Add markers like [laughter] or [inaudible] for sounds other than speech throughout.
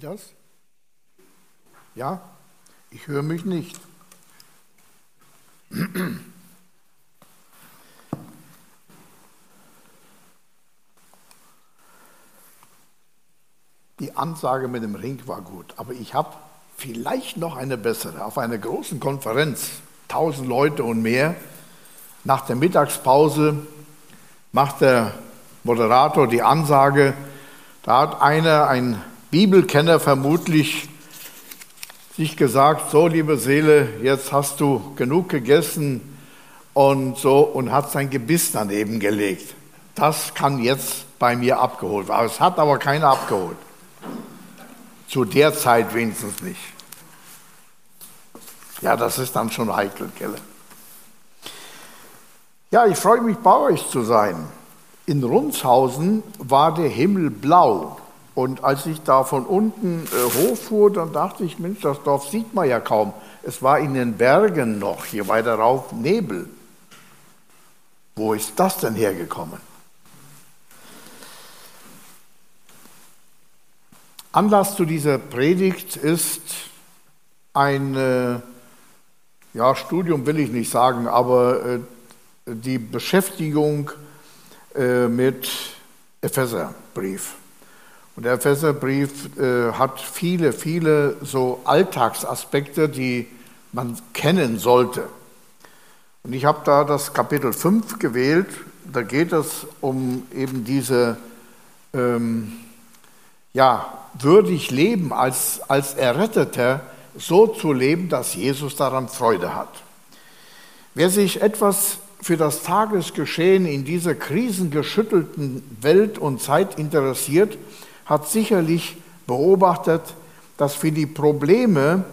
Geht das? Ja? Ich höre mich nicht. Die Ansage mit dem Ring war gut, aber ich habe vielleicht noch eine bessere. Auf einer großen Konferenz, 1000 Leute und mehr, nach der Mittagspause macht der Moderator die Ansage, da hat einer, ein Bibelkenner vermutlich, sich gesagt, so liebe Seele, jetzt hast du genug gegessen und so und hat sein Gebiss daneben gelegt. Das kann jetzt bei mir abgeholt werden. Es hat aber keiner abgeholt. Zu der Zeit wenigstens nicht. Ja, das ist dann schon heikel, gell? Ja, ich freue mich, bei euch zu sein. In Rundshausen war der Himmel blau. Und als ich da von unten äh, hochfuhr, dann dachte ich, Mensch, das Dorf sieht man ja kaum. Es war in den Bergen noch, hier weiter rauf, Nebel. Wo ist das denn hergekommen? Anlass zu dieser Predigt ist ein äh, ja, Studium will ich nicht sagen, aber äh, die Beschäftigung äh, mit Epheserbrief. Und der Epheserbrief äh, hat viele, viele so Alltagsaspekte, die man kennen sollte. Und ich habe da das Kapitel 5 gewählt. Da geht es um eben diese ähm, ja, würdig leben als, als Erretteter, so zu leben, dass Jesus daran Freude hat. Wer sich etwas für das Tagesgeschehen in dieser krisengeschüttelten Welt und Zeit interessiert, hat sicherlich beobachtet, dass für die Probleme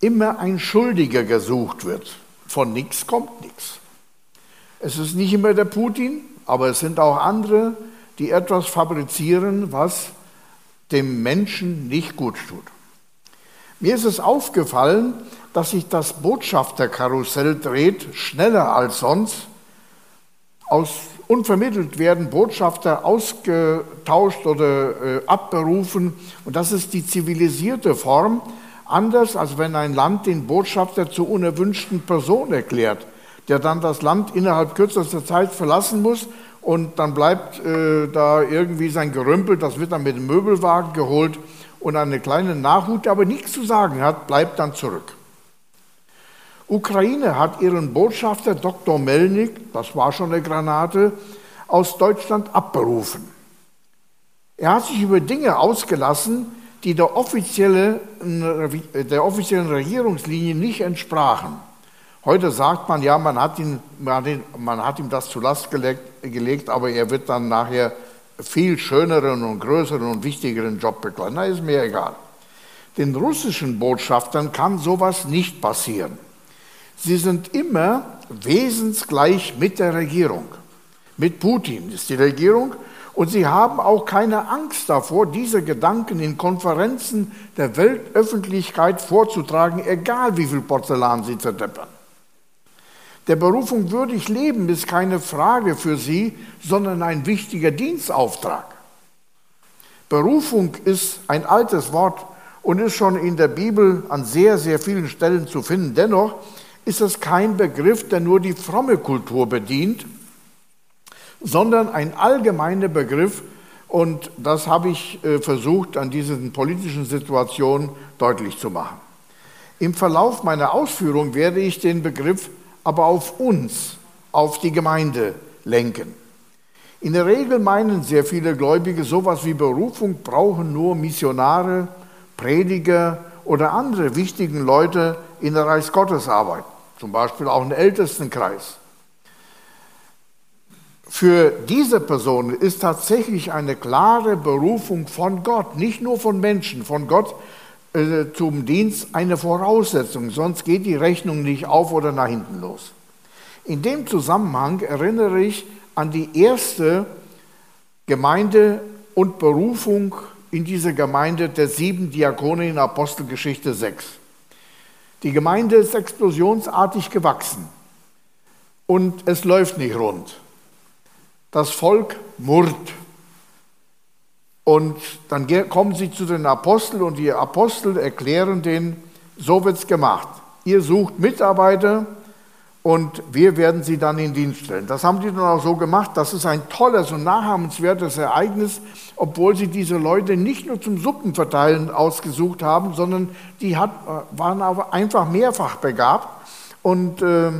immer ein Schuldiger gesucht wird. Von nichts kommt nichts. Es ist nicht immer der Putin, aber es sind auch andere, die etwas fabrizieren, was dem Menschen nicht gut tut. Mir ist es aufgefallen, dass sich das Botschafterkarussell dreht, schneller als sonst. Aus unvermittelt werden Botschafter ausgetauscht oder äh, abberufen. Und das ist die zivilisierte Form, anders als wenn ein Land den Botschafter zur unerwünschten Person erklärt, der dann das Land innerhalb kürzester Zeit verlassen muss und dann bleibt äh, da irgendwie sein Gerümpel, das wird dann mit dem Möbelwagen geholt und eine kleine Nachhut, der aber nichts zu sagen hat, bleibt dann zurück. Ukraine hat ihren Botschafter Dr. Melnik, das war schon eine Granate, aus Deutschland abberufen. Er hat sich über Dinge ausgelassen, die der, offizielle, der offiziellen Regierungslinie nicht entsprachen. Heute sagt man, ja, man hat, ihn, man hat ihm das zu Last gelegt, gelegt, aber er wird dann nachher viel schöneren und größeren und wichtigeren Job bekleiden. Na, ist mir egal. Den russischen Botschaftern kann sowas nicht passieren. Sie sind immer wesensgleich mit der Regierung. Mit Putin ist die Regierung und sie haben auch keine Angst davor, diese Gedanken in Konferenzen der Weltöffentlichkeit vorzutragen, egal wie viel Porzellan sie zerdeppern. Der Berufung würdig leben ist keine Frage für sie, sondern ein wichtiger Dienstauftrag. Berufung ist ein altes Wort und ist schon in der Bibel an sehr, sehr vielen Stellen zu finden. Dennoch ist es kein Begriff, der nur die fromme Kultur bedient, sondern ein allgemeiner Begriff. Und das habe ich äh, versucht, an diesen politischen Situationen deutlich zu machen. Im Verlauf meiner Ausführung werde ich den Begriff aber auf uns, auf die Gemeinde lenken. In der Regel meinen sehr viele Gläubige, sowas wie Berufung brauchen nur Missionare, Prediger oder andere wichtigen Leute in der Reichsgottesarbeit, zum Beispiel auch einen Ältestenkreis. Für diese Person ist tatsächlich eine klare Berufung von Gott, nicht nur von Menschen, von Gott äh, zum Dienst eine Voraussetzung, sonst geht die Rechnung nicht auf oder nach hinten los. In dem Zusammenhang erinnere ich an die erste Gemeinde und Berufung in diese Gemeinde der sieben Diakone in Apostelgeschichte 6. Die Gemeinde ist explosionsartig gewachsen und es läuft nicht rund. Das Volk murrt. Und dann kommen sie zu den Aposteln und die Apostel erklären denen, so wird es gemacht. Ihr sucht Mitarbeiter und wir werden sie dann in Dienst stellen. Das haben die dann auch so gemacht. Das ist ein tolles und nachahmenswertes Ereignis, obwohl sie diese Leute nicht nur zum Suppenverteilen ausgesucht haben, sondern die hat, äh, waren aber einfach mehrfach begabt. Und äh,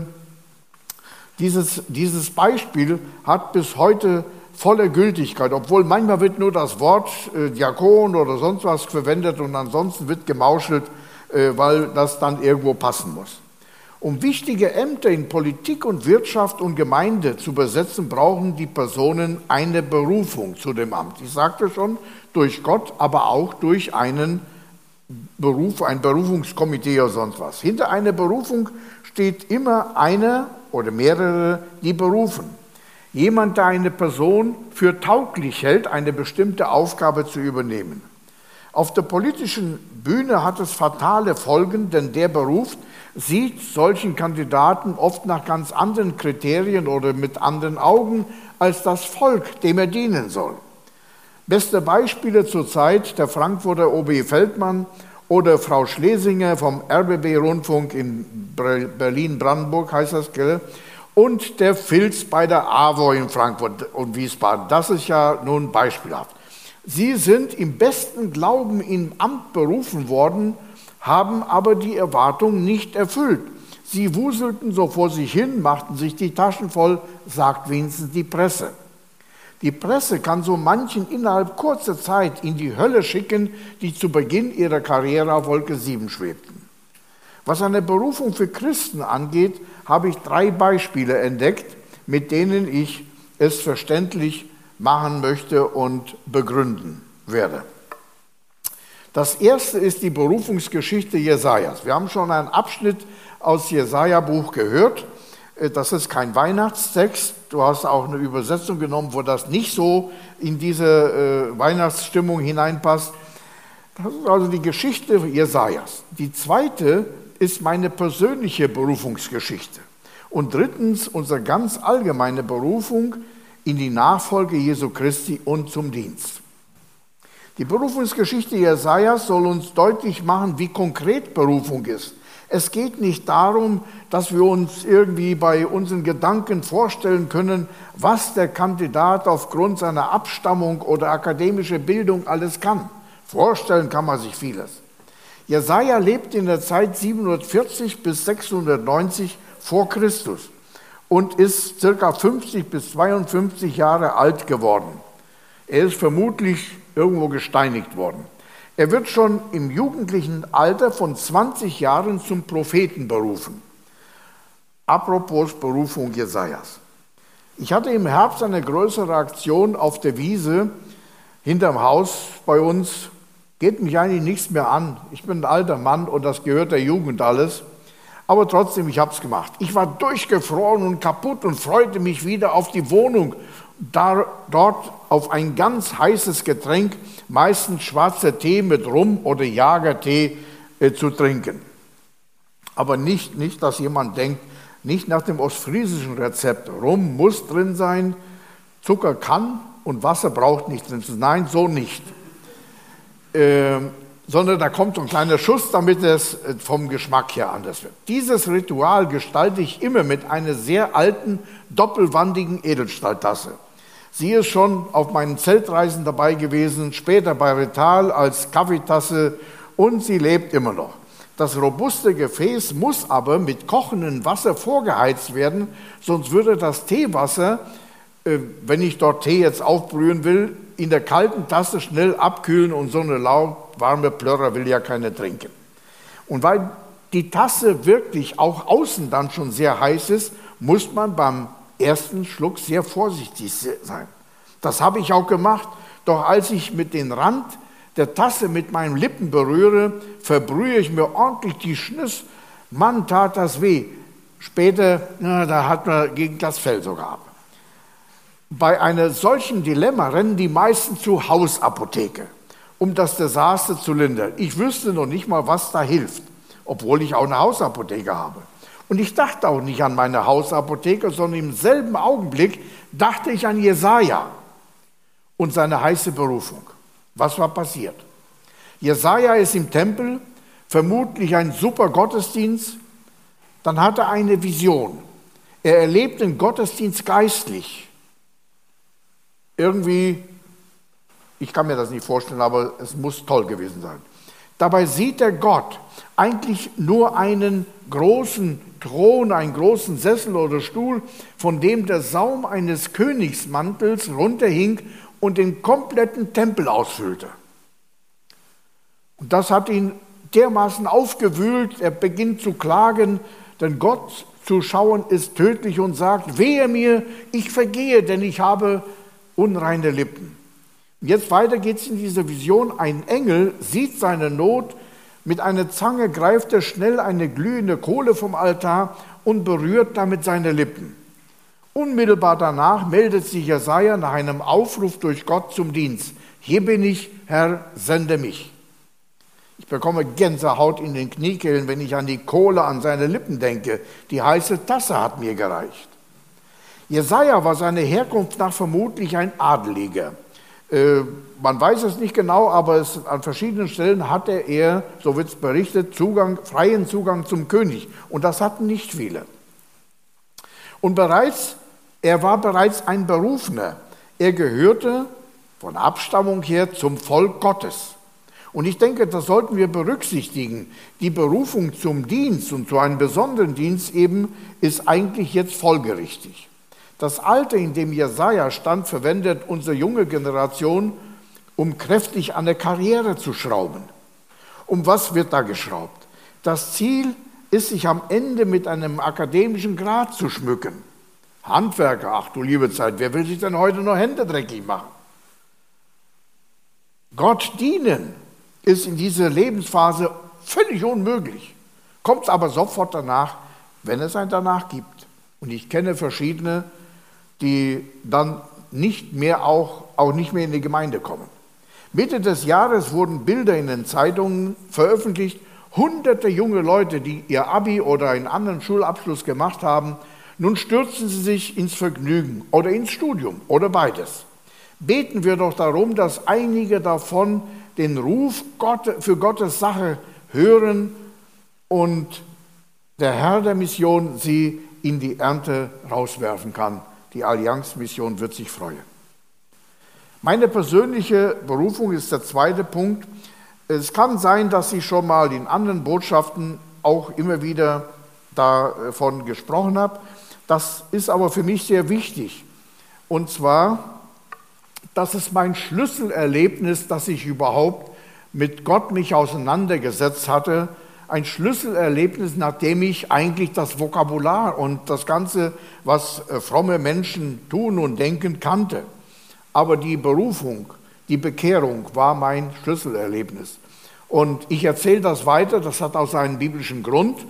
dieses, dieses Beispiel hat bis heute volle Gültigkeit, obwohl manchmal wird nur das Wort äh, Diakon oder sonst was verwendet und ansonsten wird gemauschelt, äh, weil das dann irgendwo passen muss. Um wichtige Ämter in Politik und Wirtschaft und Gemeinde zu besetzen, brauchen die Personen eine Berufung zu dem Amt. Ich sagte schon, durch Gott, aber auch durch einen Beruf, ein Berufungskomitee oder sonst was. Hinter einer Berufung steht immer einer oder mehrere, die berufen. Jemand, der eine Person für tauglich hält, eine bestimmte Aufgabe zu übernehmen. Auf der politischen Bühne hat es fatale Folgen, denn der Beruf sieht solchen Kandidaten oft nach ganz anderen Kriterien oder mit anderen Augen als das Volk, dem er dienen soll. Beste Beispiele zurzeit der Frankfurter OB Feldmann oder Frau Schlesinger vom RBB-Rundfunk in Berlin-Brandenburg, heißt das, gell? und der Filz bei der AWO in Frankfurt und Wiesbaden. Das ist ja nun beispielhaft. Sie sind im besten Glauben in Amt berufen worden, haben aber die Erwartung nicht erfüllt. Sie wuselten so vor sich hin, machten sich die Taschen voll, sagt wenigstens die Presse. Die Presse kann so manchen innerhalb kurzer Zeit in die Hölle schicken, die zu Beginn ihrer Karriere auf Wolke 7 schwebten. Was eine Berufung für Christen angeht, habe ich drei Beispiele entdeckt, mit denen ich es verständlich machen möchte und begründen werde. Das erste ist die Berufungsgeschichte Jesajas. Wir haben schon einen Abschnitt aus Jesaja-Buch gehört. Äh, das ist kein Weihnachtstext. Du hast auch eine Übersetzung genommen, wo das nicht so in diese äh, Weihnachtsstimmung hineinpasst. Das ist also die Geschichte Jesajas. Die zweite ist meine persönliche Berufungsgeschichte. Und drittens unsere ganz allgemeine Berufung in die Nachfolge Jesu Christi und zum Dienst. Die Berufungsgeschichte Jesajas soll uns deutlich machen, wie konkret Berufung ist. Es geht nicht darum, dass wir uns irgendwie bei unseren Gedanken vorstellen können, was der Kandidat aufgrund seiner Abstammung oder akademischer Bildung alles kann. Vorstellen kann man sich vieles. Jesaja lebt in der Zeit 740 bis 690 vor Christus und ist circa 50 bis 52 Jahre alt geworden. Er ist vermutlich irgendwo gesteinigt worden. Er wird schon im jugendlichen Alter von 20 Jahren zum Propheten berufen. Apropos Berufung Jesajas. Ich hatte im Herbst eine größere Aktion auf der Wiese hinterm Haus bei uns. Geht mich eigentlich nichts mehr an. Ich bin ein alter Mann und das gehört der Jugend alles. Aber trotzdem, ich habe es gemacht. Ich war durchgefroren und kaputt und freute mich wieder auf die Wohnung dort auf ein ganz heißes Getränk, meistens schwarzer Tee mit Rum oder Jagertee äh, zu trinken. Aber nicht, nicht, dass jemand denkt, nicht nach dem ostfriesischen Rezept, Rum muss drin sein, Zucker kann und Wasser braucht nicht drin sein. Nein, so nicht. Äh, sondern da kommt ein kleiner Schuss, damit es äh, vom Geschmack her anders wird. Dieses Ritual gestalte ich immer mit einer sehr alten, doppelwandigen Edelstahltasse. Sie ist schon auf meinen Zeltreisen dabei gewesen, später bei Rital als Kaffeetasse und sie lebt immer noch. Das robuste Gefäß muss aber mit kochendem Wasser vorgeheizt werden, sonst würde das Teewasser, äh, wenn ich dort Tee jetzt aufbrühen will, in der kalten Tasse schnell abkühlen und so eine lauwarme Plörrer will ja keiner trinken. Und weil die Tasse wirklich auch außen dann schon sehr heiß ist, muss man beim ersten Schluck sehr vorsichtig sein. Das habe ich auch gemacht. Doch als ich mit dem Rand der Tasse mit meinen Lippen berühre, verbrühe ich mir ordentlich die Schnüss. Mann, tat das weh. Später, na, da hat man gegen das Fell sogar ab. Bei einem solchen Dilemma rennen die meisten zur Hausapotheke, um das Desaster zu lindern. Ich wüsste noch nicht mal, was da hilft, obwohl ich auch eine Hausapotheke habe. Und ich dachte auch nicht an meine Hausapotheke, sondern im selben Augenblick dachte ich an Jesaja und seine heiße Berufung. Was war passiert? Jesaja ist im Tempel, vermutlich ein super Gottesdienst. Dann hat er eine Vision. Er erlebt den Gottesdienst geistlich. Irgendwie, ich kann mir das nicht vorstellen, aber es muss toll gewesen sein. Dabei sieht er Gott eigentlich nur einen großen Thron, einen großen Sessel oder Stuhl, von dem der Saum eines Königsmantels runterhing und den kompletten Tempel ausfüllte. Und das hat ihn dermaßen aufgewühlt, er beginnt zu klagen, denn Gott zu schauen ist tödlich und sagt, wehe mir, ich vergehe, denn ich habe unreine Lippen. Jetzt weiter geht es in dieser Vision, ein Engel sieht seine Not, mit einer Zange greift er schnell eine glühende Kohle vom Altar und berührt damit seine Lippen. Unmittelbar danach meldet sich Jesaja nach einem Aufruf durch Gott zum Dienst. Hier bin ich, Herr, sende mich. Ich bekomme Gänsehaut in den Kniekehlen, wenn ich an die Kohle an seine Lippen denke. Die heiße Tasse hat mir gereicht. Jesaja war seine Herkunft nach vermutlich ein Adeliger. Äh, man weiß es nicht genau, aber es, an verschiedenen Stellen hatte er, so wird es berichtet, Zugang, freien Zugang zum König. Und das hatten nicht viele. Und bereits, er war bereits ein Berufener. Er gehörte von Abstammung her zum Volk Gottes. Und ich denke, das sollten wir berücksichtigen. Die Berufung zum Dienst und zu einem besonderen Dienst eben ist eigentlich jetzt folgerichtig. Das Alter, in dem Jesaja stand, verwendet unsere junge Generation, um kräftig an der Karriere zu schrauben. Um was wird da geschraubt? Das Ziel ist, sich am Ende mit einem akademischen Grad zu schmücken. Handwerker, ach du liebe Zeit, wer will sich denn heute noch Hände dreckig machen? Gott dienen, ist in dieser Lebensphase völlig unmöglich. Kommt aber sofort danach, wenn es ein danach gibt. Und ich kenne verschiedene, die dann nicht mehr auch, auch nicht mehr in die Gemeinde kommen. Mitte des Jahres wurden Bilder in den Zeitungen veröffentlicht. Hunderte junge Leute, die ihr Abi oder einen anderen Schulabschluss gemacht haben, nun stürzen sie sich ins Vergnügen oder ins Studium oder beides. Beten wir doch darum, dass einige davon den Ruf für Gottes Sache hören und der Herr der Mission sie in die Ernte rauswerfen kann. Die Allianzmission wird sich freuen. Meine persönliche Berufung ist der zweite Punkt. Es kann sein, dass ich schon mal in anderen Botschaften auch immer wieder davon gesprochen habe. Das ist aber für mich sehr wichtig. Und zwar das ist mein Schlüsselerlebnis, dass ich überhaupt mit Gott mich auseinandergesetzt hatte. Ein Schlüsselerlebnis, nachdem ich eigentlich das Vokabular und das Ganze, was äh, fromme Menschen tun und denken, kannte. Aber die Berufung, die Bekehrung war mein Schlüsselerlebnis. Und ich erzähle das weiter, das hat auch seinen biblischen Grund.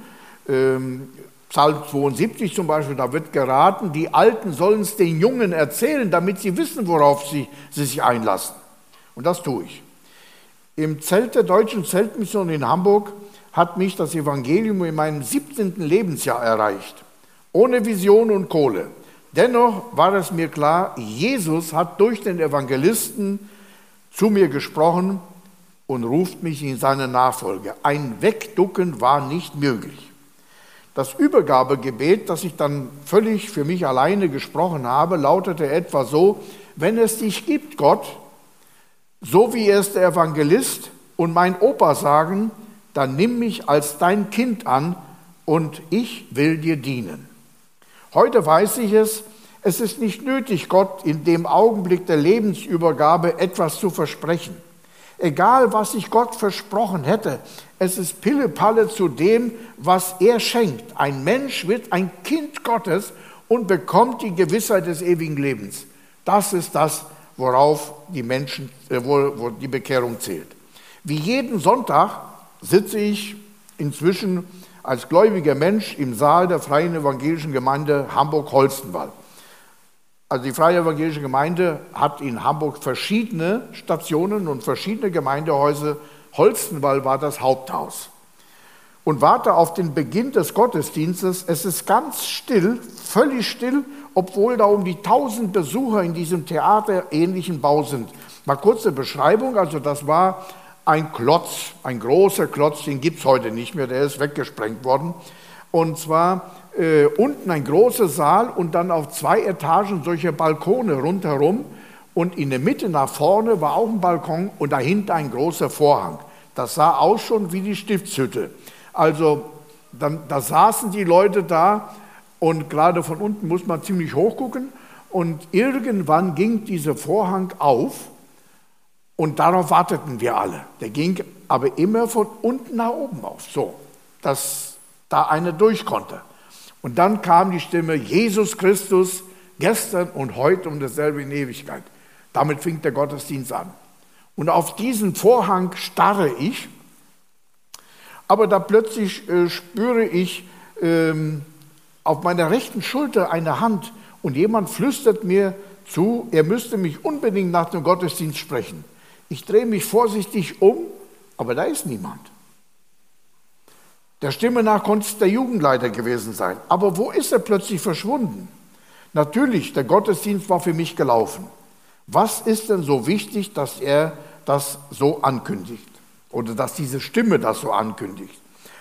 Ähm, Psalm 72 zum Beispiel, da wird geraten, die Alten sollen es den Jungen erzählen, damit sie wissen, worauf sie, sie sich einlassen. Und das tue ich. Im Zelt der Deutschen Zeltmission in Hamburg hat mich das Evangelium in meinem 17. Lebensjahr erreicht. Ohne Vision und Kohle. Dennoch war es mir klar, Jesus hat durch den Evangelisten zu mir gesprochen und ruft mich in seine Nachfolge. Ein Wegducken war nicht möglich. Das Übergabegebet, das ich dann völlig für mich alleine gesprochen habe, lautete etwa so, wenn es dich gibt, Gott, so wie es der Evangelist und mein Opa sagen, dann nimm mich als dein Kind an und ich will dir dienen. Heute weiß ich es, es ist nicht nötig, Gott in dem Augenblick der Lebensübergabe etwas zu versprechen. Egal, was ich Gott versprochen hätte, es ist Pillepalle zu dem, was er schenkt. Ein Mensch wird ein Kind Gottes und bekommt die Gewissheit des ewigen Lebens. Das ist das, worauf die Menschen, äh, wo, wo die Bekehrung zählt. Wie jeden Sonntag sitze ich inzwischen als gläubiger Mensch im Saal der Freien Evangelischen Gemeinde Hamburg-Holstenwald. Also die Freie Evangelische Gemeinde hat in Hamburg verschiedene Stationen und verschiedene Gemeindehäuser. Holstenwall war das Haupthaus. Und warte auf den Beginn des Gottesdienstes. Es ist ganz still, völlig still, obwohl da um die tausend Besucher in diesem theaterähnlichen Bau sind. Mal kurze Beschreibung, also das war ein Klotz, ein großer Klotz, den gibt es heute nicht mehr, der ist weggesprengt worden. Und zwar äh, unten ein großer Saal und dann auf zwei Etagen solche Balkone rundherum. Und in der Mitte nach vorne war auch ein Balkon und dahinter ein großer Vorhang. Das sah aus schon wie die Stiftshütte. Also dann, da saßen die Leute da und gerade von unten muss man ziemlich hoch gucken. Und irgendwann ging dieser Vorhang auf und darauf warteten wir alle. Der ging aber immer von unten nach oben auf, so, dass da einer durch konnte. Und dann kam die Stimme, Jesus Christus, gestern und heute und dasselbe in Ewigkeit. Damit fing der Gottesdienst an. Und auf diesen Vorhang starre ich, aber da plötzlich äh, spüre ich ähm, auf meiner rechten Schulter eine Hand und jemand flüstert mir zu, er müsste mich unbedingt nach dem Gottesdienst sprechen. Ich drehe mich vorsichtig um, aber da ist niemand. Der Stimme nach konnte es der Jugendleiter gewesen sein. Aber wo ist er plötzlich verschwunden? Natürlich, der Gottesdienst war für mich gelaufen. Was ist denn so wichtig, dass er das so ankündigt? Oder dass diese Stimme das so ankündigt?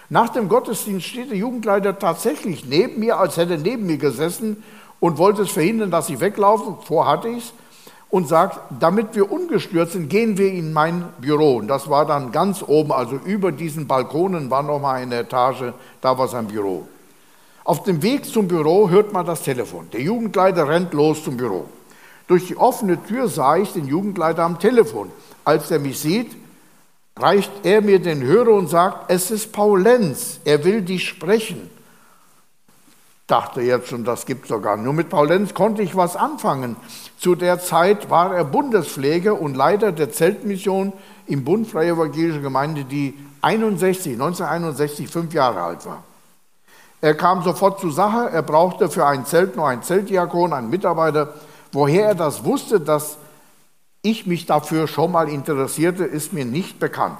Nach dem Gottesdienst steht der Jugendleiter tatsächlich neben mir, als hätte er neben mir gesessen und wollte es verhindern, dass ich weglaufe. Vor hatte ich es und sagt, damit wir ungestört sind, gehen wir in mein Büro. Und das war dann ganz oben, also über diesen Balkonen war noch mal eine Etage, da war sein Büro. Auf dem Weg zum Büro hört man das Telefon. Der Jugendleiter rennt los zum Büro. Durch die offene Tür sah ich den Jugendleiter am Telefon. Als er mich sieht, reicht er mir den Hörer und sagt, es ist Paul Lenz, er will dich sprechen dachte jetzt schon, das gibt sogar. Nur mit Paul Lenz konnte ich was anfangen. Zu der Zeit war er Bundespfleger und Leiter der Zeltmission im Bund Freie Evangelische Gemeinde, die 61, 1961 fünf Jahre alt war. Er kam sofort zur Sache. Er brauchte für ein Zelt nur einen Zeltdiakon, einen Mitarbeiter. Woher er das wusste, dass ich mich dafür schon mal interessierte, ist mir nicht bekannt.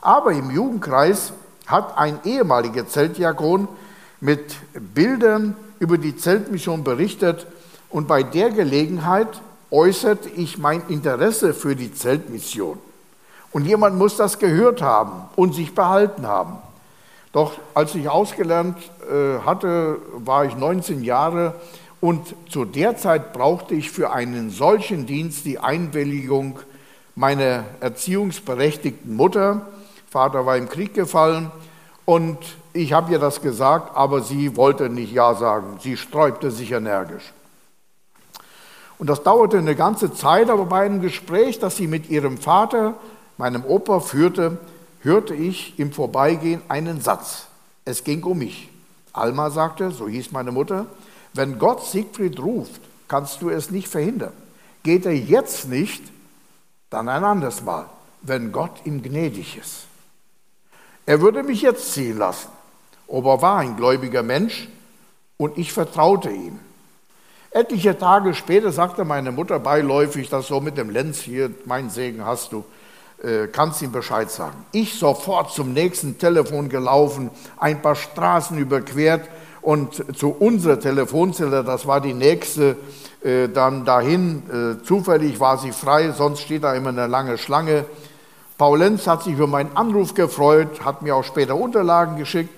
Aber im Jugendkreis hat ein ehemaliger Zeltdiakon mit Bildern über die Zeltmission berichtet und bei der Gelegenheit äußerte ich mein Interesse für die Zeltmission. Und jemand muss das gehört haben und sich behalten haben. Doch als ich ausgelernt äh, hatte, war ich 19 Jahre und zu der Zeit brauchte ich für einen solchen Dienst die Einwilligung meiner erziehungsberechtigten Mutter. Vater war im Krieg gefallen und ich habe ihr das gesagt, aber sie wollte nicht Ja sagen. Sie sträubte sich energisch. Und das dauerte eine ganze Zeit, aber bei einem Gespräch, das sie mit ihrem Vater, meinem Opa, führte, hörte ich im Vorbeigehen einen Satz. Es ging um mich. Alma sagte, so hieß meine Mutter, wenn Gott Siegfried ruft, kannst du es nicht verhindern. Geht er jetzt nicht, dann ein anderes Mal, wenn Gott ihm gnädig ist. Er würde mich jetzt ziehen lassen. Ober war ein gläubiger Mensch und ich vertraute ihm. Etliche Tage später sagte meine Mutter beiläufig, dass so mit dem Lenz hier, mein Segen hast du, äh, kannst ihm Bescheid sagen. Ich sofort zum nächsten Telefon gelaufen, ein paar Straßen überquert und zu unserer Telefonzelle, das war die nächste, äh, dann dahin. Äh, zufällig war sie frei, sonst steht da immer eine lange Schlange. Paul Lenz hat sich über meinen Anruf gefreut, hat mir auch später Unterlagen geschickt.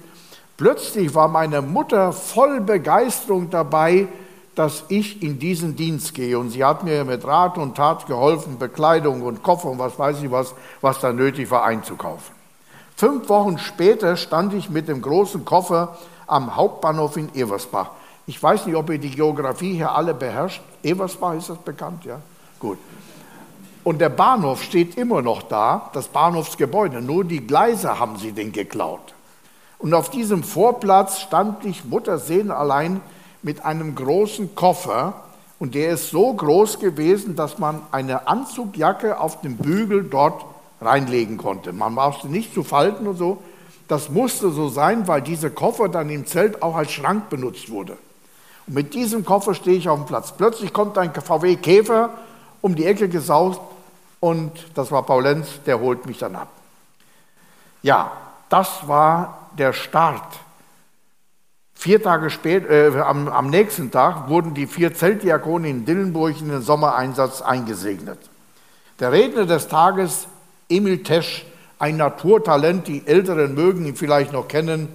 Plötzlich war meine Mutter voll Begeisterung dabei, dass ich in diesen Dienst gehe. Und sie hat mir mit Rat und Tat geholfen, Bekleidung und Koffer und was weiß ich was, was da nötig war, einzukaufen. Fünf Wochen später stand ich mit dem großen Koffer am Hauptbahnhof in Eversbach. Ich weiß nicht, ob ihr die Geografie hier alle beherrscht. Eversbach ist das bekannt, ja? Gut. Und der Bahnhof steht immer noch da, das Bahnhofsgebäude, nur die Gleise haben sie den geklaut. Und auf diesem Vorplatz stand ich Muttersehen allein mit einem großen Koffer. Und der ist so groß gewesen, dass man eine Anzugjacke auf dem Bügel dort reinlegen konnte. Man brauchte nicht zu falten und so. Das musste so sein, weil dieser Koffer dann im Zelt auch als Schrank benutzt wurde. Und mit diesem Koffer stehe ich auf dem Platz. Plötzlich kommt ein VW Käfer um die Ecke gesaust und das war Paul Lenz, der holt mich dann ab. Ja, das war der Start. Vier Tage später, äh, am, am nächsten Tag wurden die vier Zeltdiakone in Dillenburg in den Sommereinsatz eingesegnet. Der Redner des Tages, Emil Tesch, ein Naturtalent, die Älteren mögen ihn vielleicht noch kennen,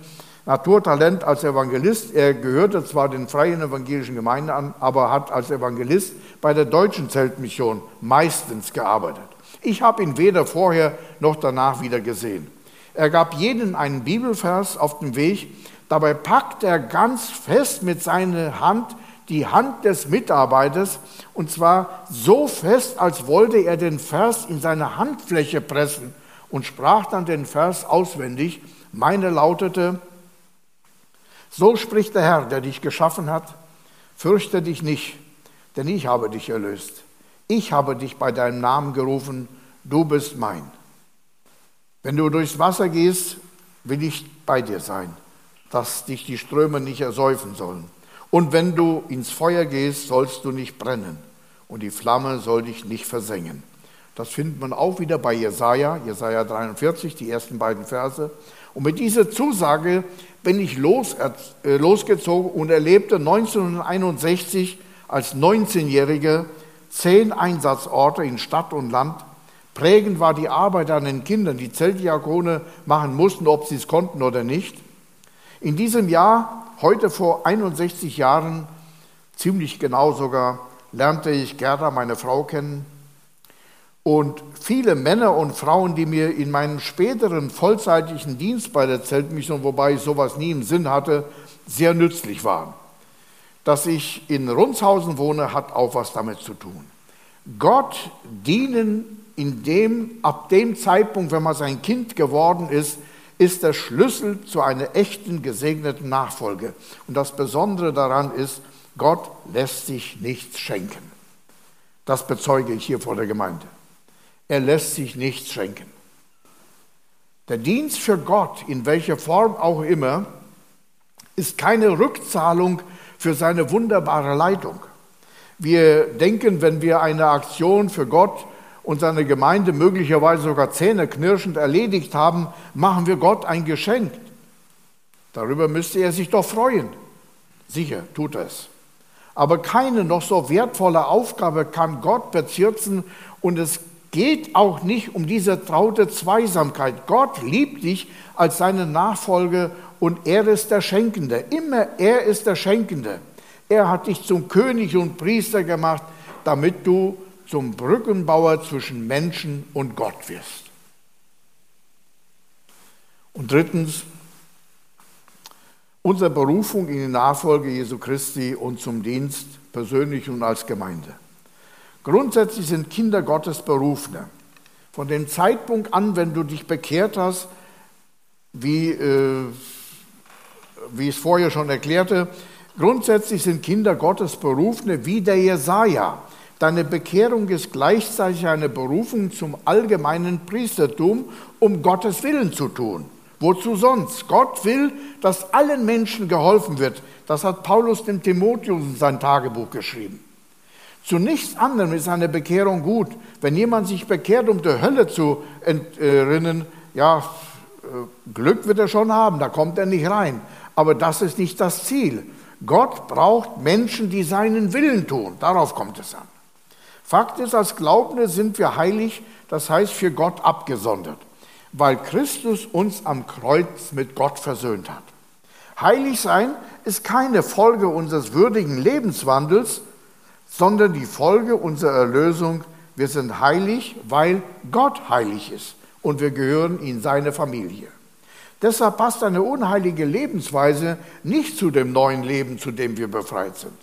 Naturtalent als Evangelist. Er gehörte zwar den freien evangelischen Gemeinden an, aber hat als Evangelist bei der deutschen Zeltmission meistens gearbeitet. Ich habe ihn weder vorher noch danach wieder gesehen. Er gab jedem einen Bibelvers auf dem Weg. Dabei packt er ganz fest mit seiner Hand die Hand des Mitarbeiters und zwar so fest, als wollte er den Vers in seine Handfläche pressen und sprach dann den Vers auswendig. Meine lautete, so spricht der Herr, der dich geschaffen hat, fürchte dich nicht, denn ich habe dich erlöst. Ich habe dich bei deinem Namen gerufen, du bist mein. Wenn du durchs Wasser gehst, will ich bei dir sein, dass dich die Ströme nicht ersäufen sollen. Und wenn du ins Feuer gehst, sollst du nicht brennen und die Flamme soll dich nicht versengen. Das findet man auch wieder bei Jesaja, Jesaja 43, die ersten beiden Verse. Und mit dieser Zusage bin ich los, äh, losgezogen und erlebte 1961 als 19-Jähriger zehn Einsatzorte in Stadt und Land. Prägend war die Arbeit an den Kindern, die Zeltdiakone machen mussten, ob sie es konnten oder nicht. In diesem Jahr, heute vor 61 Jahren, ziemlich genau sogar, lernte ich Gerda, meine Frau, kennen. Und viele Männer und Frauen, die mir in meinem späteren vollzeitlichen Dienst bei der Zeltmission, wobei ich sowas nie im Sinn hatte, sehr nützlich waren. Dass ich in Runshausen wohne, hat auch was damit zu tun. Gott dienen in dem, ab dem Zeitpunkt, wenn man sein Kind geworden ist, ist der Schlüssel zu einer echten gesegneten Nachfolge. Und das Besondere daran ist, Gott lässt sich nichts schenken. Das bezeuge ich hier vor der Gemeinde. Er lässt sich nichts schenken. Der Dienst für Gott, in welcher Form auch immer, ist keine Rückzahlung für seine wunderbare Leitung. Wir denken, wenn wir eine Aktion für Gott und seine Gemeinde möglicherweise sogar zähneknirschend erledigt haben, machen wir Gott ein Geschenk. Darüber müsste er sich doch freuen. Sicher tut er es. Aber keine noch so wertvolle Aufgabe kann Gott bezirzen und es geht auch nicht um diese traute Zweisamkeit. Gott liebt dich als seine Nachfolge und er ist der Schenkende. Immer er ist der Schenkende. Er hat dich zum König und Priester gemacht, damit du zum Brückenbauer zwischen Menschen und Gott wirst. Und drittens, unsere Berufung in die Nachfolge Jesu Christi und zum Dienst persönlich und als Gemeinde. Grundsätzlich sind Kinder Gottes Berufene. Von dem Zeitpunkt an, wenn du dich bekehrt hast, wie, äh, wie ich es vorher schon erklärte, grundsätzlich sind Kinder Gottes Berufene wie der Jesaja. Deine Bekehrung ist gleichzeitig eine Berufung zum allgemeinen Priestertum, um Gottes Willen zu tun. Wozu sonst? Gott will, dass allen Menschen geholfen wird. Das hat Paulus dem Timotheus in sein Tagebuch geschrieben. Zu nichts anderem ist eine Bekehrung gut. Wenn jemand sich bekehrt, um der Hölle zu entrinnen, ja, äh, Glück wird er schon haben, da kommt er nicht rein. Aber das ist nicht das Ziel. Gott braucht Menschen, die seinen Willen tun. Darauf kommt es an. Fakt ist, als Glaubende sind wir heilig, das heißt für Gott abgesondert, weil Christus uns am Kreuz mit Gott versöhnt hat. Heilig sein ist keine Folge unseres würdigen Lebenswandels, sondern die Folge unserer Erlösung. Wir sind heilig, weil Gott heilig ist und wir gehören in seine Familie. Deshalb passt eine unheilige Lebensweise nicht zu dem neuen Leben, zu dem wir befreit sind.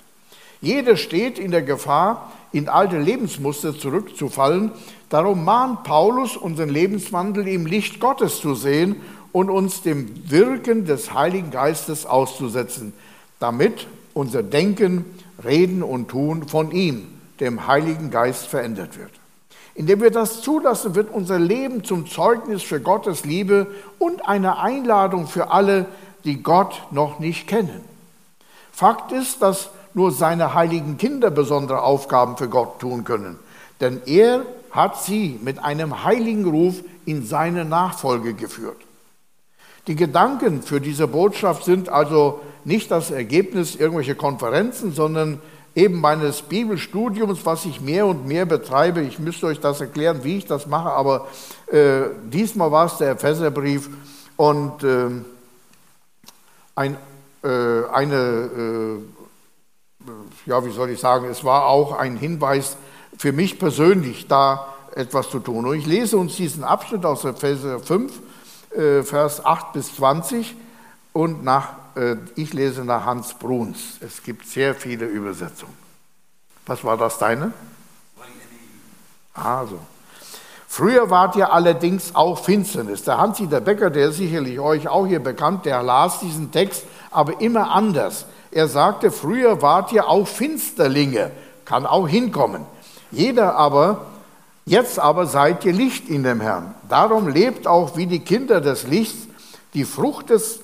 Jeder steht in der Gefahr, in alte Lebensmuster zurückzufallen. Darum mahnt Paulus, unseren Lebenswandel im Licht Gottes zu sehen und uns dem Wirken des Heiligen Geistes auszusetzen, damit unser Denken, Reden und Tun von ihm, dem Heiligen Geist, verändert wird. Indem wir das zulassen, wird unser Leben zum Zeugnis für Gottes Liebe und eine Einladung für alle, die Gott noch nicht kennen. Fakt ist, dass nur seine heiligen Kinder besondere Aufgaben für Gott tun können, denn er hat sie mit einem heiligen Ruf in seine Nachfolge geführt. Die Gedanken für diese Botschaft sind also nicht das Ergebnis irgendwelcher Konferenzen, sondern eben meines Bibelstudiums, was ich mehr und mehr betreibe. Ich müsste euch das erklären, wie ich das mache, aber äh, diesmal war es der Epheserbrief und äh, ein, äh, eine, äh, ja, wie soll ich sagen, es war auch ein Hinweis für mich persönlich, da etwas zu tun. Und ich lese uns diesen Abschnitt aus Epheser 5, äh, Vers 8 bis 20 und nach äh, ich lese nach Hans Bruns. Es gibt sehr viele Übersetzungen. Was war das deine? Also. Früher wart ihr allerdings auch Finsternis. Der Hansi der Bäcker, der ist sicherlich euch auch hier bekannt, der las diesen Text, aber immer anders. Er sagte, früher wart ihr auch Finsterlinge. Kann auch hinkommen. Jeder aber, jetzt aber seid ihr Licht in dem Herrn. Darum lebt auch wie die Kinder des Lichts. Die Frucht des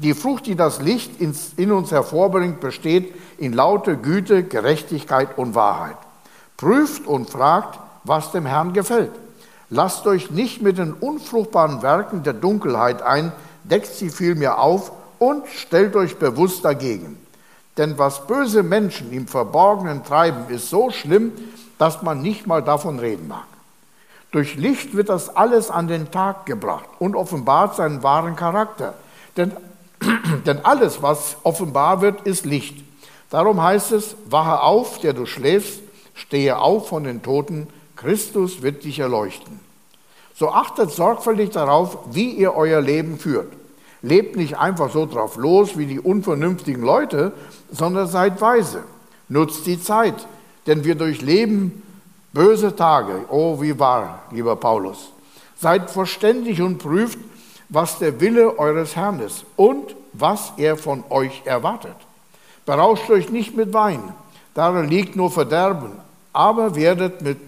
die Frucht, die das Licht in uns hervorbringt, besteht in lauter Güte, Gerechtigkeit und Wahrheit. Prüft und fragt, was dem Herrn gefällt. Lasst euch nicht mit den unfruchtbaren Werken der Dunkelheit ein, deckt sie vielmehr auf und stellt euch bewusst dagegen. Denn was böse Menschen im Verborgenen treiben, ist so schlimm, dass man nicht mal davon reden mag. Durch Licht wird das alles an den Tag gebracht und offenbart seinen wahren Charakter. Denn [clears throat] Denn alles, was offenbar wird, ist Licht. Darum heißt es, wache auf, der du schläfst, stehe auf von den Toten, Christus wird dich erleuchten. So achtet sorgfältig darauf, wie ihr euer Leben führt. Lebt nicht einfach so drauf los wie die unvernünftigen Leute, sondern seid weise. Nutzt die Zeit, denn wir durchleben böse Tage. Oh, wie wahr, lieber Paulus. Seid verständig und prüft, was der Wille eures Herrn ist und was er von euch erwartet. Berauscht euch nicht mit Wein, darin liegt nur Verderben, aber werdet, mit,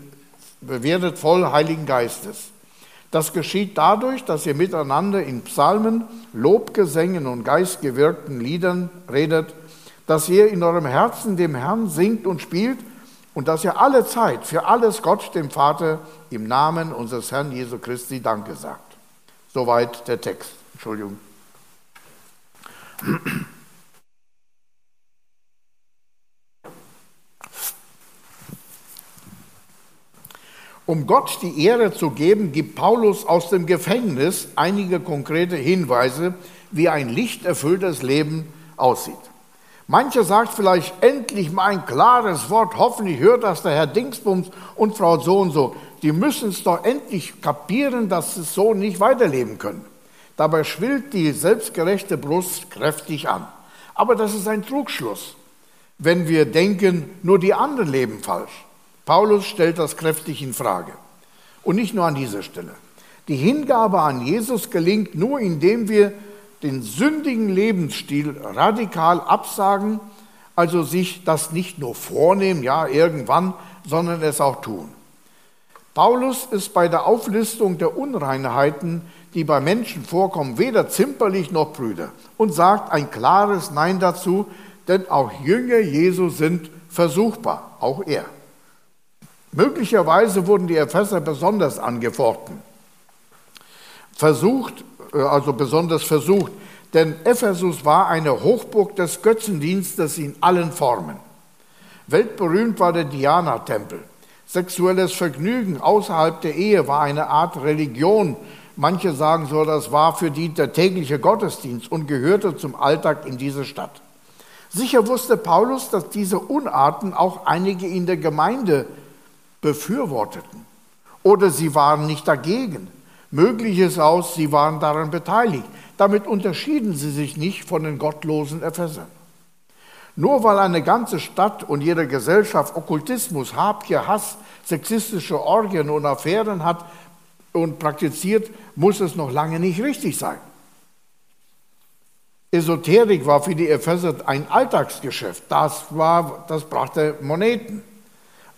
werdet voll Heiligen Geistes. Das geschieht dadurch, dass ihr miteinander in Psalmen, Lobgesängen und geistgewirkten Liedern redet, dass ihr in eurem Herzen dem Herrn singt und spielt und dass ihr alle Zeit für alles Gott, dem Vater, im Namen unseres Herrn Jesu Christi Danke sagt. Soweit der Text. Entschuldigung. Um Gott die Ehre zu geben, gibt Paulus aus dem Gefängnis einige konkrete Hinweise, wie ein lichterfülltes Leben aussieht. Mancher sagt vielleicht endlich mal ein klares Wort, hoffentlich hört das der Herr Dingsbums und Frau so und so. Die müssen es doch endlich kapieren, dass sie so nicht weiterleben können. Dabei schwillt die selbstgerechte Brust kräftig an. Aber das ist ein Trugschluss, wenn wir denken, nur die anderen leben falsch. Paulus stellt das kräftig in Frage. Und nicht nur an dieser Stelle. Die Hingabe an Jesus gelingt nur, indem wir den sündigen Lebensstil radikal absagen, also sich das nicht nur vornehmen, ja, irgendwann, sondern es auch tun. Paulus ist bei der Auflistung der Unreinheiten die bei Menschen vorkommen, weder zimperlich noch Brüder und sagt ein klares Nein dazu, denn auch Jünger Jesu sind versuchbar, auch er. Möglicherweise wurden die Epheser besonders angefochten, versucht, äh, also besonders versucht, denn Ephesus war eine Hochburg des Götzendienstes in allen Formen. Weltberühmt war der Diana-Tempel. Sexuelles Vergnügen außerhalb der Ehe war eine Art Religion Manche sagen so, das war für die der tägliche Gottesdienst und gehörte zum Alltag in diese Stadt. Sicher wusste Paulus, dass diese Unarten auch einige in der Gemeinde befürworteten. Oder sie waren nicht dagegen. Möglich ist aus, sie waren daran beteiligt. Damit unterschieden sie sich nicht von den gottlosen Ephesern. Nur weil eine ganze Stadt und jede Gesellschaft Okkultismus, Habgier, Hass, sexistische Orgien und Affären hat, und praktiziert, muss es noch lange nicht richtig sein. Esoterik war für die Epheser ein Alltagsgeschäft. Das, war, das brachte Moneten.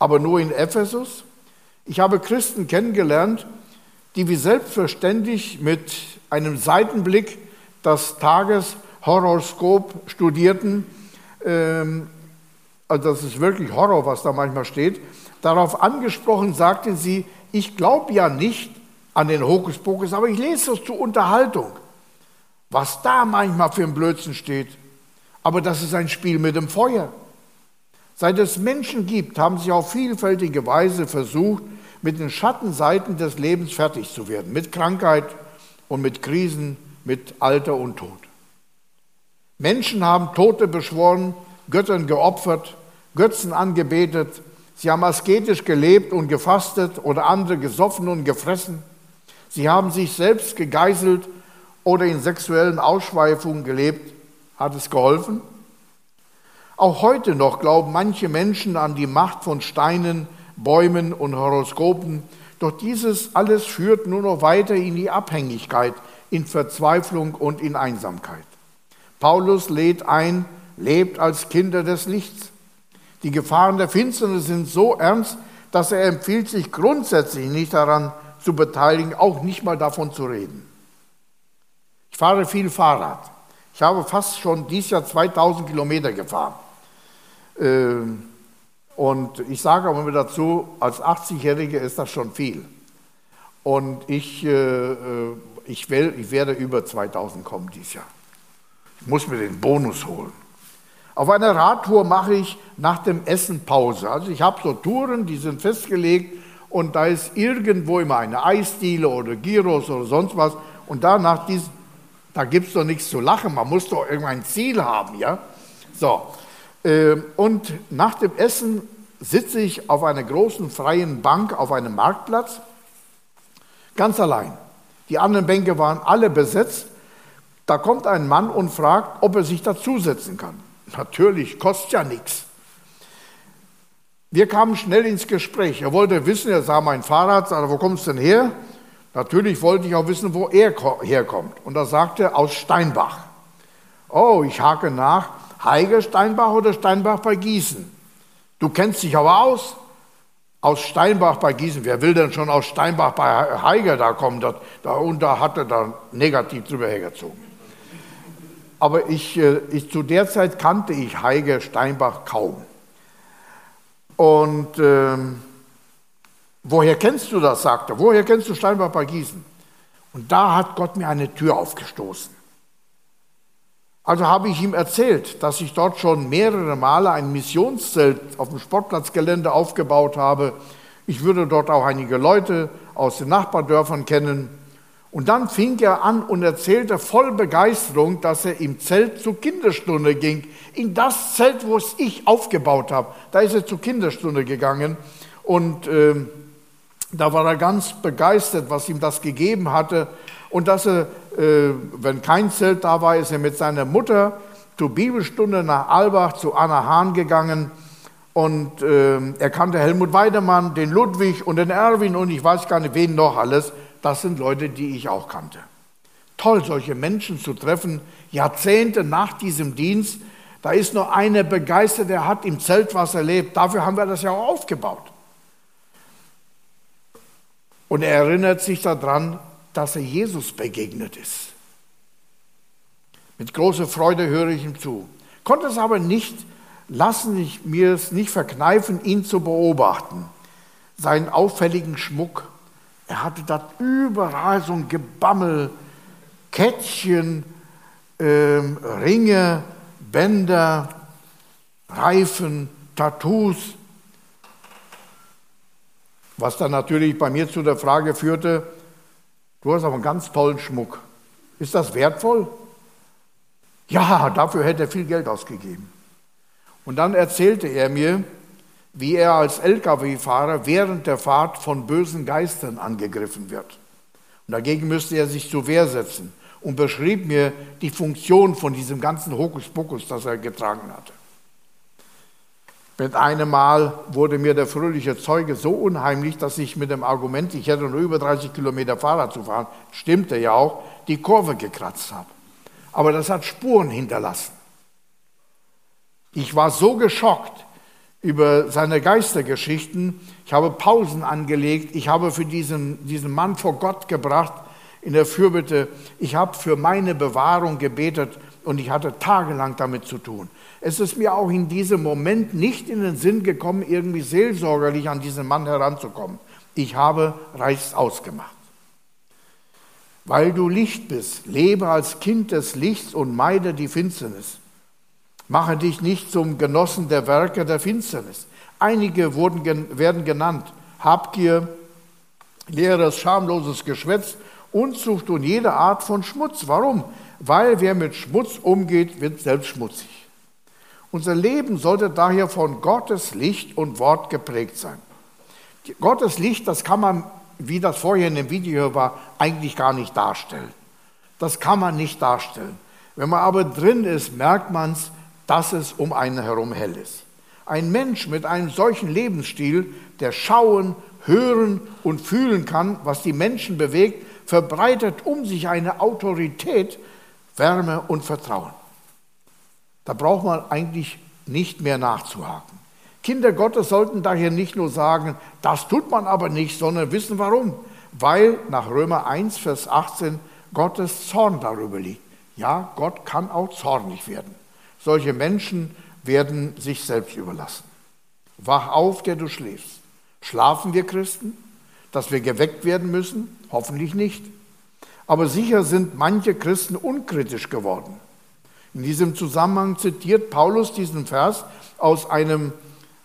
Aber nur in Ephesus. Ich habe Christen kennengelernt, die wie selbstverständlich mit einem Seitenblick das Tageshoroskop studierten. Ähm, also das ist wirklich Horror, was da manchmal steht. Darauf angesprochen sagten sie, ich glaube ja nicht, an den Hokuspokus, aber ich lese das zur Unterhaltung. Was da manchmal für ein Blödsinn steht. Aber das ist ein Spiel mit dem Feuer. Seit es Menschen gibt, haben sie auf vielfältige Weise versucht, mit den Schattenseiten des Lebens fertig zu werden, mit Krankheit und mit Krisen, mit Alter und Tod. Menschen haben Tote beschworen, Göttern geopfert, Götzen angebetet, sie haben asketisch gelebt und gefastet oder andere gesoffen und gefressen. Sie haben sich selbst gegeißelt oder in sexuellen Ausschweifungen gelebt. Hat es geholfen? Auch heute noch glauben manche Menschen an die Macht von Steinen, Bäumen und Horoskopen. Doch dieses alles führt nur noch weiter in die Abhängigkeit, in Verzweiflung und in Einsamkeit. Paulus lädt ein, lebt als Kinder des Lichts. Die Gefahren der Finsternis sind so ernst, dass er empfiehlt, sich grundsätzlich nicht daran zu beteiligen, auch nicht mal davon zu reden. Ich fahre viel Fahrrad. Ich habe fast schon dieses Jahr 2000 Kilometer gefahren. Ähm, und ich sage aber immer dazu, als 80-Jähriger ist das schon viel. Und ich, äh, äh, ich, will, ich werde über 2000 kommen dieses Jahr. Ich muss mir den Bonus holen. Auf einer Radtour mache ich nach dem Essen Pause. Also ich habe so Touren, die sind festgelegt und da ist irgendwo immer eine Eisdiele oder Gyros oder sonst was. Und danach, da gibt es doch nichts zu lachen, man muss doch irgendein Ziel haben, ja? So, ähm, und nach dem Essen sitze ich auf einer großen freien Bank auf einem Marktplatz, ganz allein. Die anderen Bänke waren alle besetzt. Da kommt ein Mann und fragt, ob er sich dazusetzen kann. Natürlich, kostet ja nichts. Wir kamen schnell ins Gespräch. Er wollte wissen, er sah mein Fahrrad, sagte, wo kommst du denn her? Natürlich wollte ich auch wissen, wo er herkommt. Und da sagte er, aus Steinbach. Oh, ich hake nach, Heige Steinbach oder Steinbach bei Gießen? Du kennst dich aber aus. Aus Steinbach bei Gießen. Wer will denn schon aus Steinbach bei Heige da kommen? Da, da, und da hat er da negativ drüber hergezogen. Aber ich, äh, ich, zu der Zeit kannte ich Heige Steinbach kaum. Und ähm, woher kennst du das, sagte er. Woher kennst du Steinbach bei Gießen? Und da hat Gott mir eine Tür aufgestoßen. Also habe ich ihm erzählt, dass ich dort schon mehrere Male ein Missionszelt auf dem Sportplatzgelände aufgebaut habe. Ich würde dort auch einige Leute aus den Nachbardörfern kennen. Und dann fing er an und erzählte voll Begeisterung, dass er im Zelt zur Kinderstunde ging. In das Zelt, wo es ich aufgebaut habe, da ist er zur Kinderstunde gegangen. Und äh, da war er ganz begeistert, was ihm das gegeben hatte. Und dass er äh, wenn kein Zelt da war, ist er mit seiner Mutter zur Bibelstunde nach Albach zu Anna Hahn gegangen. Und äh, er kannte Helmut Weidemann, den Ludwig und den Erwin und ich weiß gar nicht, wen noch alles. Das sind Leute, die ich auch kannte. Toll, solche Menschen zu treffen, Jahrzehnte nach diesem Dienst. Da ist nur einer begeistert, der hat im Zelt was erlebt. Dafür haben wir das ja auch aufgebaut. Und er erinnert sich daran, dass er Jesus begegnet ist. Mit großer Freude höre ich ihm zu. Konnte es aber nicht lassen, ich mir es nicht verkneifen, ihn zu beobachten. Seinen auffälligen Schmuck. Er hatte da überall so ein Gebammel, Kettchen, ähm, Ringe, Bänder, Reifen, Tattoos. Was dann natürlich bei mir zu der Frage führte, Du hast aber einen ganz tollen Schmuck. Ist das wertvoll? Ja, dafür hätte er viel Geld ausgegeben. Und dann erzählte er mir, wie er als Lkw-Fahrer während der Fahrt von bösen Geistern angegriffen wird. Und dagegen müsste er sich zur Wehr setzen und beschrieb mir die Funktion von diesem ganzen Hokuspokus, das er getragen hatte. Mit einem Mal wurde mir der fröhliche Zeuge so unheimlich, dass ich mit dem Argument, ich hätte nur über 30 Kilometer Fahrrad zu fahren, stimmte ja auch, die Kurve gekratzt habe. Aber das hat Spuren hinterlassen. Ich war so geschockt über seine Geistergeschichten. Ich habe Pausen angelegt. Ich habe für diesen, diesen Mann vor Gott gebracht in der Fürbitte. Ich habe für meine Bewahrung gebetet und ich hatte tagelang damit zu tun. Es ist mir auch in diesem Moment nicht in den Sinn gekommen, irgendwie seelsorgerlich an diesen Mann heranzukommen. Ich habe Reichs ausgemacht. Weil du Licht bist, lebe als Kind des Lichts und meide die Finsternis. Mache dich nicht zum Genossen der Werke der Finsternis. Einige wurden, werden genannt. Habgier, leeres, schamloses Geschwätz, Unzucht und jede Art von Schmutz. Warum? Weil wer mit Schmutz umgeht, wird selbst schmutzig. Unser Leben sollte daher von Gottes Licht und Wort geprägt sein. Gottes Licht, das kann man, wie das vorher in dem Video war, eigentlich gar nicht darstellen. Das kann man nicht darstellen. Wenn man aber drin ist, merkt man es, dass es um einen herum hell ist. Ein Mensch mit einem solchen Lebensstil, der schauen, hören und fühlen kann, was die Menschen bewegt, verbreitet um sich eine Autorität, Wärme und Vertrauen. Da braucht man eigentlich nicht mehr nachzuhaken. Kinder Gottes sollten daher nicht nur sagen, das tut man aber nicht, sondern wissen warum. Weil nach Römer 1, Vers 18 Gottes Zorn darüber liegt. Ja, Gott kann auch zornig werden. Solche Menschen werden sich selbst überlassen. Wach auf, der du schläfst. Schlafen wir Christen? Dass wir geweckt werden müssen? Hoffentlich nicht. Aber sicher sind manche Christen unkritisch geworden. In diesem Zusammenhang zitiert Paulus diesen Vers aus einem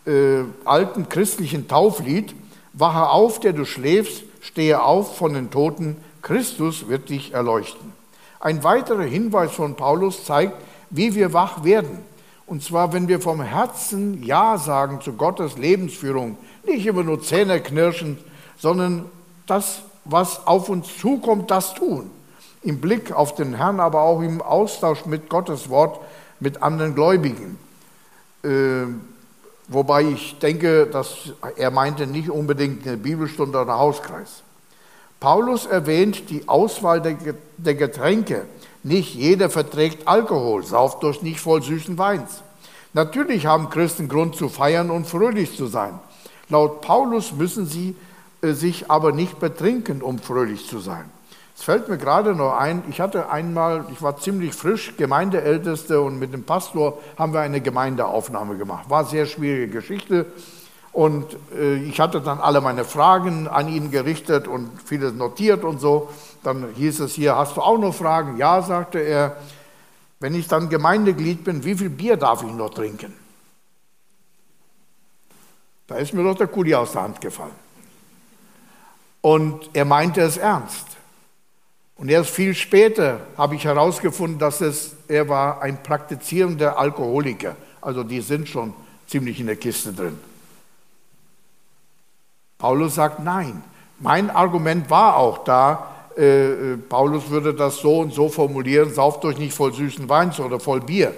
äh, alten christlichen Tauflied. Wache auf, der du schläfst, stehe auf von den Toten, Christus wird dich erleuchten. Ein weiterer Hinweis von Paulus zeigt, wie wir wach werden. Und zwar, wenn wir vom Herzen Ja sagen zu Gottes Lebensführung, nicht immer nur Zähne knirschen, sondern das, was auf uns zukommt, das tun. Im Blick auf den Herrn, aber auch im Austausch mit Gottes Wort, mit anderen Gläubigen. Äh, wobei ich denke, dass er meinte nicht unbedingt eine Bibelstunde oder Hauskreis. Paulus erwähnt die Auswahl der Getränke. Nicht jeder verträgt Alkohol, sauft durch nicht voll süßen Weins. Natürlich haben Christen Grund zu feiern und fröhlich zu sein. Laut Paulus müssen sie äh, sich aber nicht betrinken, um fröhlich zu sein. Es fällt mir gerade noch ein, ich hatte einmal, ich war ziemlich frisch, Gemeindeälteste und mit dem Pastor haben wir eine Gemeindeaufnahme gemacht. War sehr schwierige Geschichte. Und äh, ich hatte dann alle meine Fragen an ihn gerichtet und vieles notiert und so. Dann hieß es hier, hast du auch noch Fragen? Ja, sagte er. Wenn ich dann Gemeindeglied bin, wie viel Bier darf ich noch trinken? Da ist mir doch der Kuli aus der Hand gefallen. Und er meinte es ernst. Und erst viel später habe ich herausgefunden, dass es, er war ein praktizierender Alkoholiker. Also die sind schon ziemlich in der Kiste drin. Paulus sagt nein. Mein Argument war auch da, äh, äh, Paulus würde das so und so formulieren, sauft euch nicht voll süßen Weins oder voll Bier.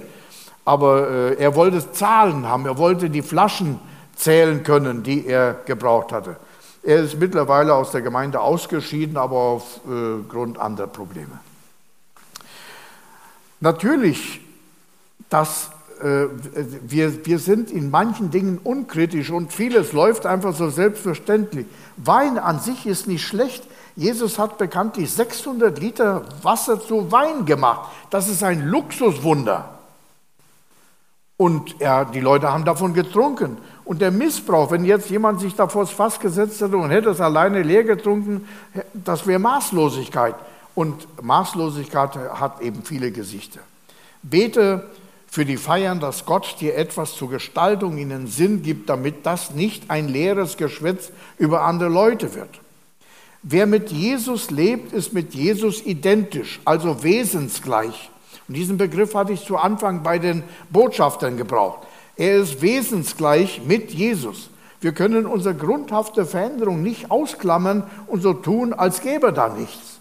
Aber äh, er wollte Zahlen haben, er wollte die Flaschen zählen können, die er gebraucht hatte. Er ist mittlerweile aus der Gemeinde ausgeschieden, aber aufgrund äh, anderer Probleme. Natürlich, dass äh, wir, wir sind in manchen Dingen unkritisch und vieles läuft einfach so selbstverständlich. Wein an sich ist nicht schlecht. Jesus hat bekanntlich 600 Liter Wasser zu Wein gemacht. Das ist ein Luxuswunder. Und er, die Leute haben davon getrunken. Und der Missbrauch, wenn jetzt jemand sich da vors Fass gesetzt hätte und hätte es alleine leer getrunken, das wäre Maßlosigkeit. Und Maßlosigkeit hat eben viele Gesichter. Bete für die Feiern, dass Gott dir etwas zur Gestaltung in den Sinn gibt, damit das nicht ein leeres Geschwätz über andere Leute wird. Wer mit Jesus lebt, ist mit Jesus identisch, also wesensgleich. Und diesen Begriff hatte ich zu Anfang bei den Botschaftern gebraucht. Er ist wesensgleich mit Jesus. Wir können unsere grundhafte Veränderung nicht ausklammern und so tun, als gäbe da nichts.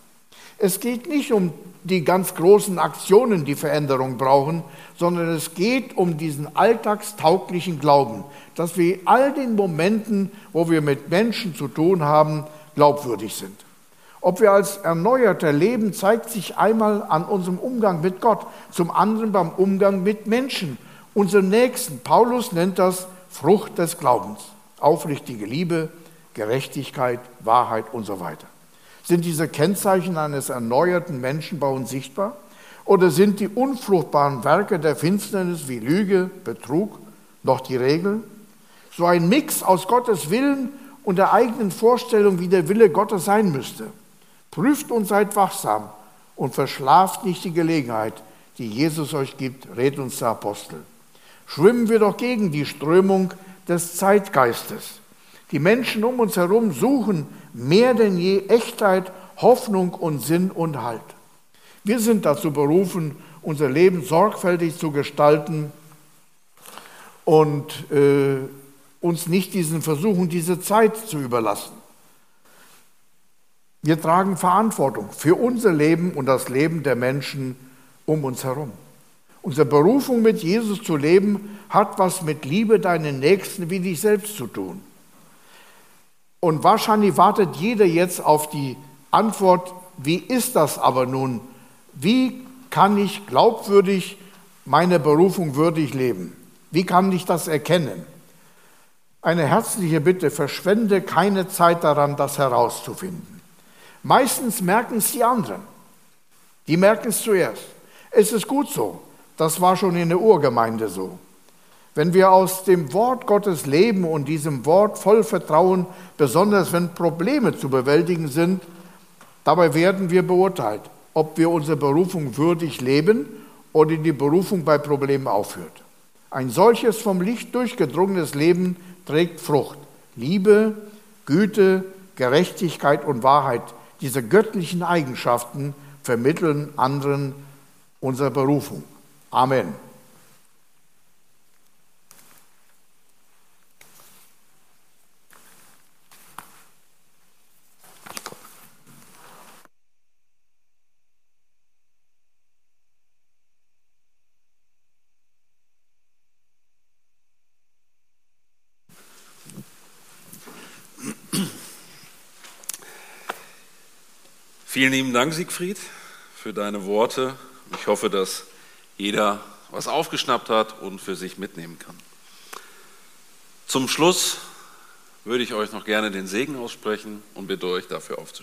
Es geht nicht um die ganz großen Aktionen, die Veränderung brauchen, sondern es geht um diesen alltagstauglichen Glauben, dass wir all den Momenten, wo wir mit Menschen zu tun haben, glaubwürdig sind. Ob wir als Erneuerter leben, zeigt sich einmal an unserem Umgang mit Gott, zum anderen beim Umgang mit Menschen, unseren Nächsten. Paulus nennt das Frucht des Glaubens, aufrichtige Liebe, Gerechtigkeit, Wahrheit und so weiter. Sind diese Kennzeichen eines erneuerten Menschen bei uns sichtbar? Oder sind die unfruchtbaren Werke der Finsternis wie Lüge, Betrug noch die Regel? So ein Mix aus Gottes Willen und der eigenen Vorstellung, wie der Wille Gottes sein müsste. Prüft und seid wachsam und verschlaft nicht die Gelegenheit, die Jesus euch gibt, rät uns der Apostel. Schwimmen wir doch gegen die Strömung des Zeitgeistes. Die Menschen um uns herum suchen mehr denn je Echtheit, Hoffnung und Sinn und Halt. Wir sind dazu berufen, unser Leben sorgfältig zu gestalten und äh, uns nicht diesen Versuchen, diese Zeit zu überlassen. Wir tragen Verantwortung für unser Leben und das Leben der Menschen um uns herum. Unsere Berufung mit Jesus zu leben hat was mit Liebe deinen Nächsten wie dich selbst zu tun. Und wahrscheinlich wartet jeder jetzt auf die Antwort, wie ist das aber nun? Wie kann ich glaubwürdig meine Berufung würdig leben? Wie kann ich das erkennen? Eine herzliche Bitte, verschwende keine Zeit daran, das herauszufinden. Meistens merken es die anderen. Die merken es zuerst. Es ist gut so. Das war schon in der Urgemeinde so. Wenn wir aus dem Wort Gottes leben und diesem Wort voll Vertrauen, besonders wenn Probleme zu bewältigen sind, dabei werden wir beurteilt, ob wir unsere Berufung würdig leben oder die Berufung bei Problemen aufhört. Ein solches vom Licht durchgedrungenes Leben trägt Frucht. Liebe, Güte, Gerechtigkeit und Wahrheit, diese göttlichen Eigenschaften vermitteln anderen unsere Berufung. Amen. Vielen lieben Dank, Siegfried, für deine Worte. Ich hoffe, dass jeder was aufgeschnappt hat und für sich mitnehmen kann. Zum Schluss würde ich euch noch gerne den Segen aussprechen und bitte euch dafür aufzustehen.